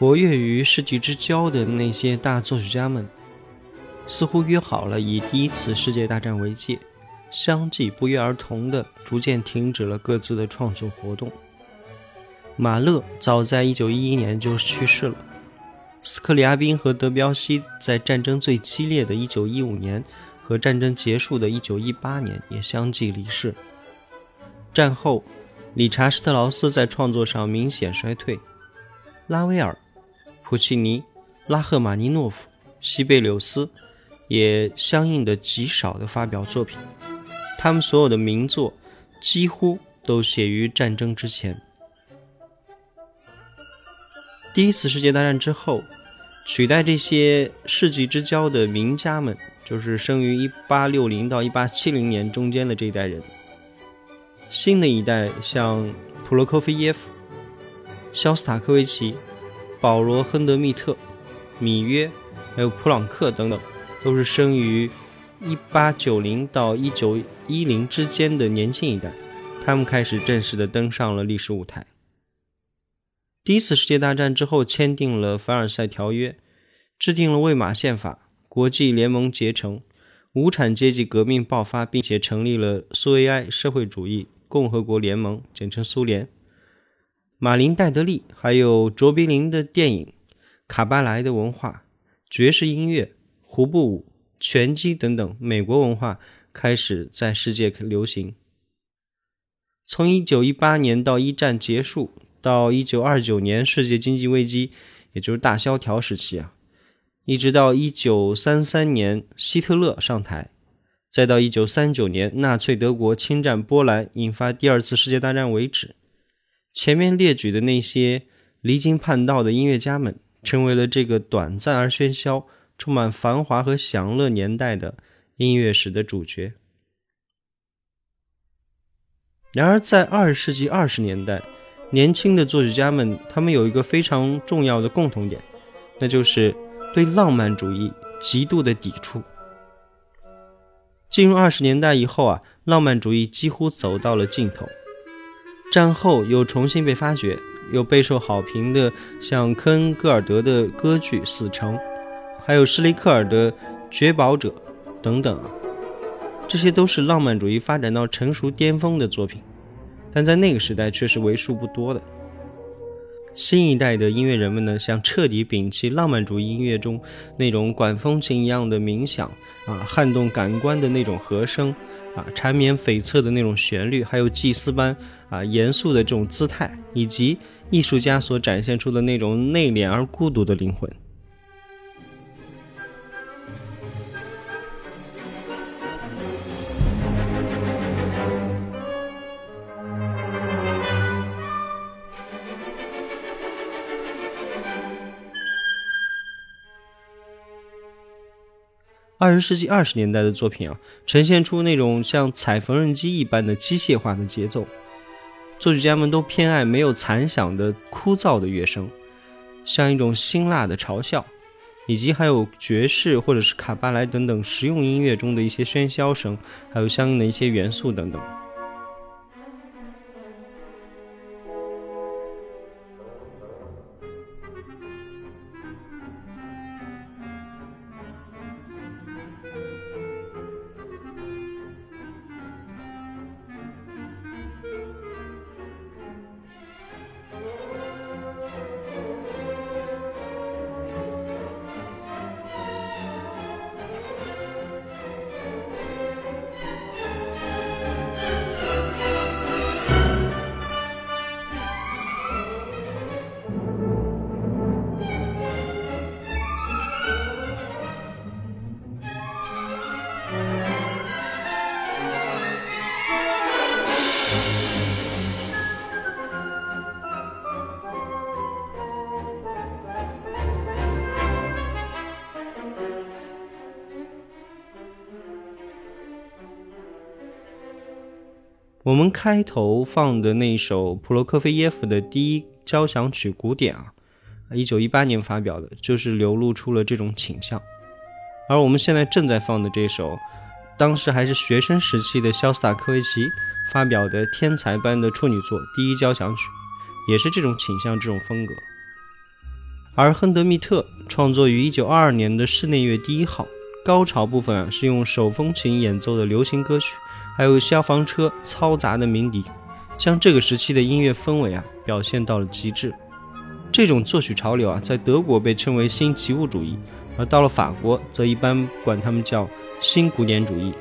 活跃于世纪之交的那些大作曲家们，似乎约好了以第一次世界大战为界，相继不约而同地逐渐停止了各自的创作活动。马勒早在1911年就去世了，斯克里亚宾和德彪西在战争最激烈的一915年和战争结束的一918年也相继离世。战后，理查施特劳斯在创作上明显衰退，拉威尔。普契尼、拉赫玛尼诺夫、西贝柳斯也相应的极少的发表作品，他们所有的名作几乎都写于战争之前。第一次世界大战之后，取代这些世纪之交的名家们，就是生于一八六零到一八七零年中间的这一代人。新的一代像普罗科菲耶夫、肖斯塔科维奇。保罗·亨德密特、米约，还有普朗克等等，都是生于1890到1910之间的年轻一代。他们开始正式的登上了历史舞台。第一次世界大战之后，签订了凡尔赛条约，制定了魏玛宪法，国际联盟结成，无产阶级革命爆发，并且成立了苏维埃社会主义共和国联盟，简称苏联。马林·戴德利，还有卓别林的电影、卡巴莱的文化、爵士音乐、胡步舞、拳击等等美国文化开始在世界流行。从1918年到一战结束，到一九二九年世界经济危机，也就是大萧条时期啊，一直到一九三三年希特勒上台，再到一九三九年纳粹德国侵占波兰，引发第二次世界大战为止，前面列举的那些离经叛道的音乐家们，成为了这个短暂而喧嚣、充满繁华和享乐年代的音乐史的主角。然而，在二十世纪二十年代，年轻的作曲家们，他们有一个非常重要的共同点，那就是对浪漫主义极度的抵触。进入二十年代以后啊，浪漫主义几乎走到了尽头。战后又重新被发掘，又备受好评的像科恩戈尔德的歌剧《死城》，还有施雷克尔的《绝宝者》等等。这些都是浪漫主义发展到成熟巅峰的作品，但在那个时代却是为数不多的。新一代的音乐人们呢，想彻底摒弃浪漫主义音乐中那种管风琴一样的冥想啊，撼动感官的那种和声啊，缠绵悱恻的那种旋律，还有祭司般啊严肃的这种姿态，以及艺术家所展现出的那种内敛而孤独的灵魂。二十世纪二十年代的作品啊，呈现出那种像踩缝纫机一般的机械化的节奏。作曲家们都偏爱没有残响的枯燥的乐声，像一种辛辣的嘲笑，以及还有爵士或者是卡巴莱等等实用音乐中的一些喧嚣声，还有相应的一些元素等等。我们开头放的那首普罗科菲耶夫的第一交响曲古典啊，一九一八年发表的，就是流露出了这种倾向。而我们现在正在放的这首，当时还是学生时期的肖斯塔科维奇发表的天才般的处女作第一交响曲，也是这种倾向、这种风格。而亨德密特创作于一九二二年的室内乐第一号，高潮部分啊是用手风琴演奏的流行歌曲。还有消防车嘈杂的鸣笛，将这个时期的音乐氛围啊表现到了极致。这种作曲潮流啊，在德国被称为新极物主义，而到了法国，则一般管他们叫新古典主义。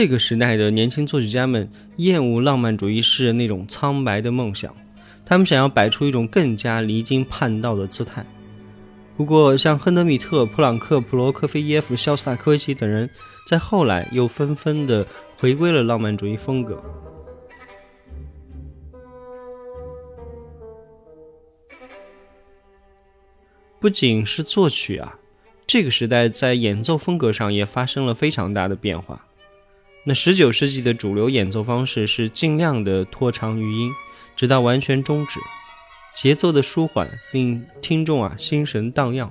这个时代的年轻作曲家们厌恶浪漫主义诗人那种苍白的梦想，他们想要摆出一种更加离经叛道的姿态。不过，像亨德米特、普朗克、普罗科菲耶夫、肖斯塔科维奇等人，在后来又纷纷的回归了浪漫主义风格。不仅是作曲啊，这个时代在演奏风格上也发生了非常大的变化。那十九世纪的主流演奏方式是尽量的拖长余音，直到完全终止，节奏的舒缓令听众啊心神荡漾。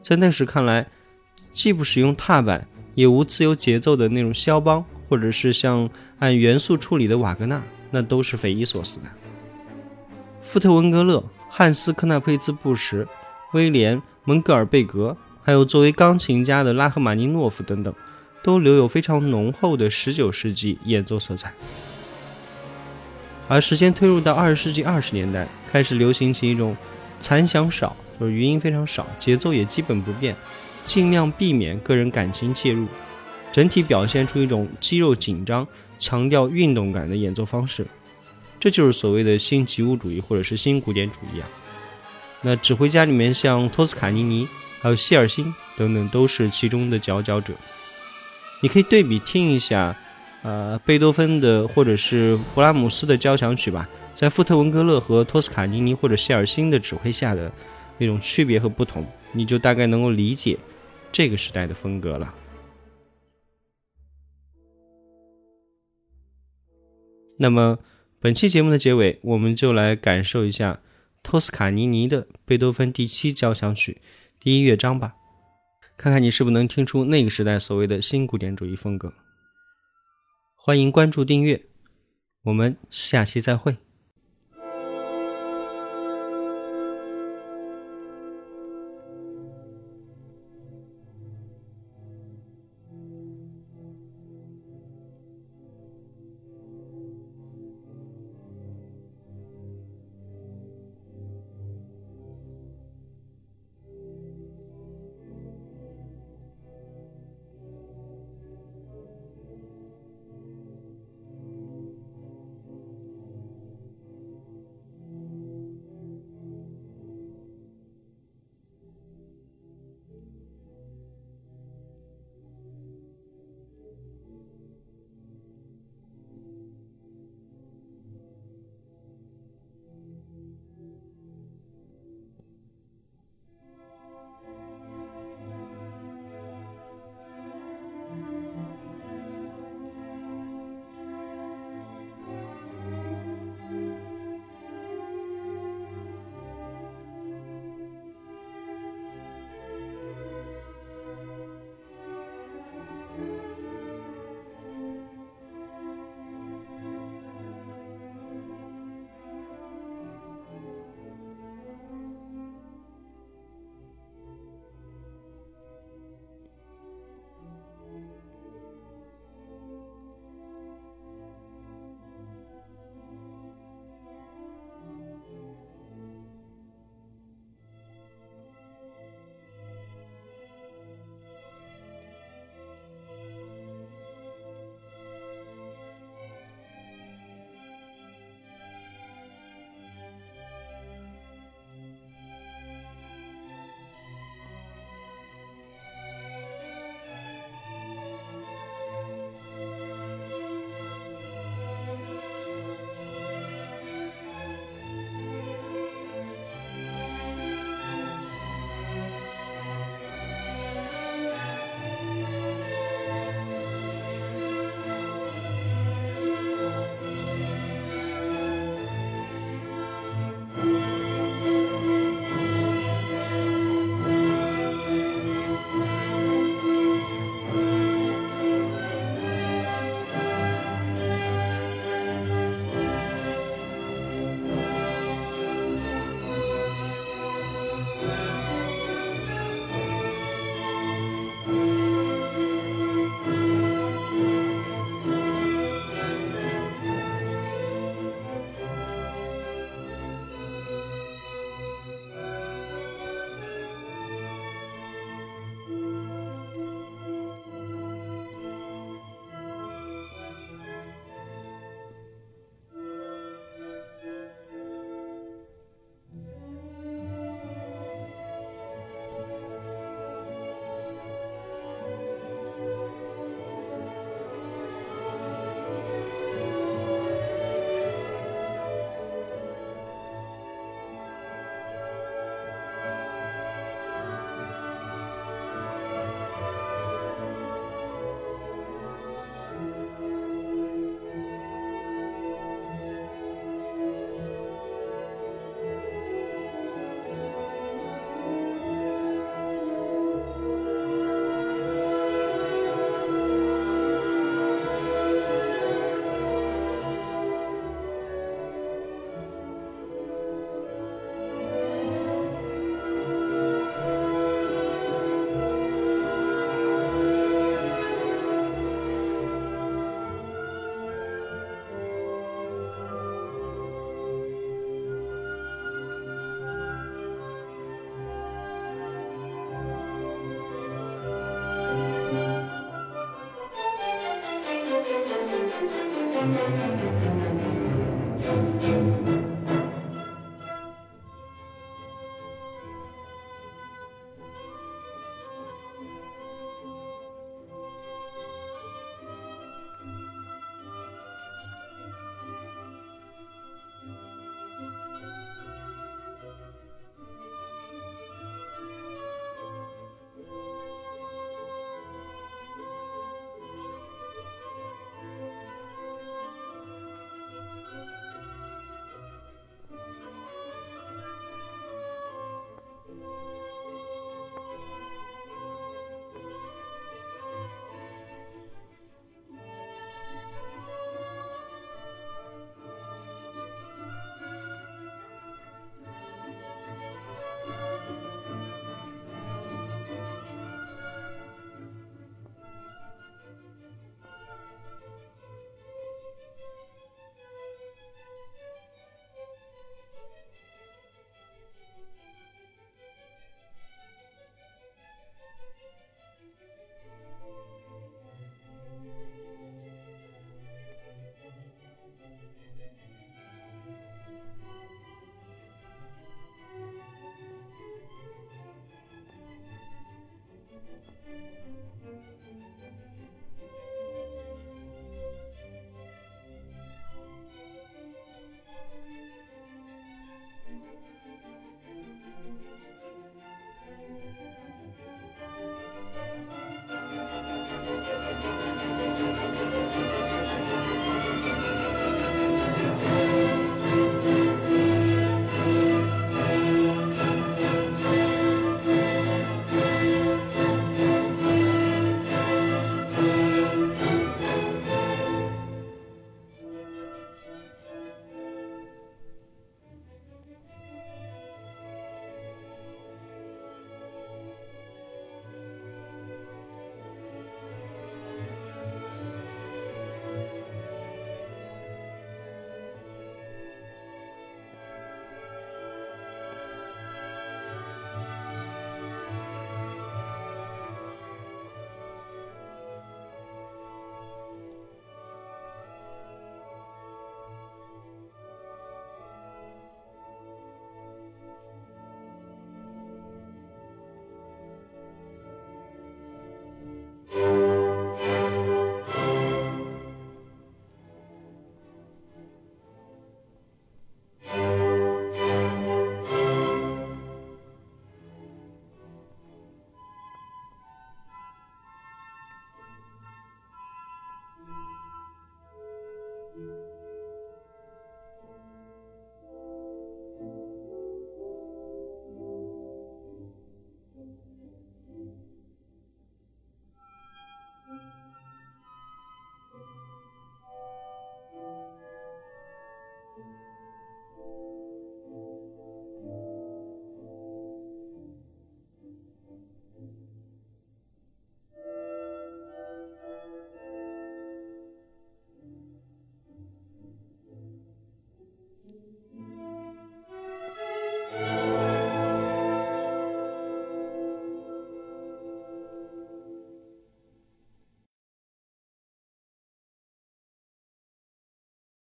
在那时看来，既不使用踏板，也无自由节奏的那种肖邦或者是像按元素处理的瓦格纳，那都是匪夷所思的。富特文格勒、汉斯科纳佩兹布什、威廉蒙格尔贝格，还有作为钢琴家的拉赫玛尼诺夫等等，都留有非常浓厚的十九世纪演奏色彩。而时间推入到二十世纪二十年代，开始流行起一种残响少，就是余音非常少，节奏也基本不变，尽量避免个人感情介入，整体表现出一种肌肉紧张、强调运动感的演奏方式。这就是所谓的新吉物主义或者是新古典主义啊。那指挥家里面像托斯卡尼尼、还有希尔辛等等，都是其中的佼佼者。你可以对比听一下，呃，贝多芬的或者是勃拉姆斯的交响曲吧，在富特文格勒和托斯卡尼尼或者希尔辛的指挥下的那种区别和不同，你就大概能够理解这个时代的风格了。那么。本期节目的结尾，我们就来感受一下托斯卡尼尼的贝多芬第七交响曲第一乐章吧，看看你是不是能听出那个时代所谓的新古典主义风格。欢迎关注订阅，我们下期再会。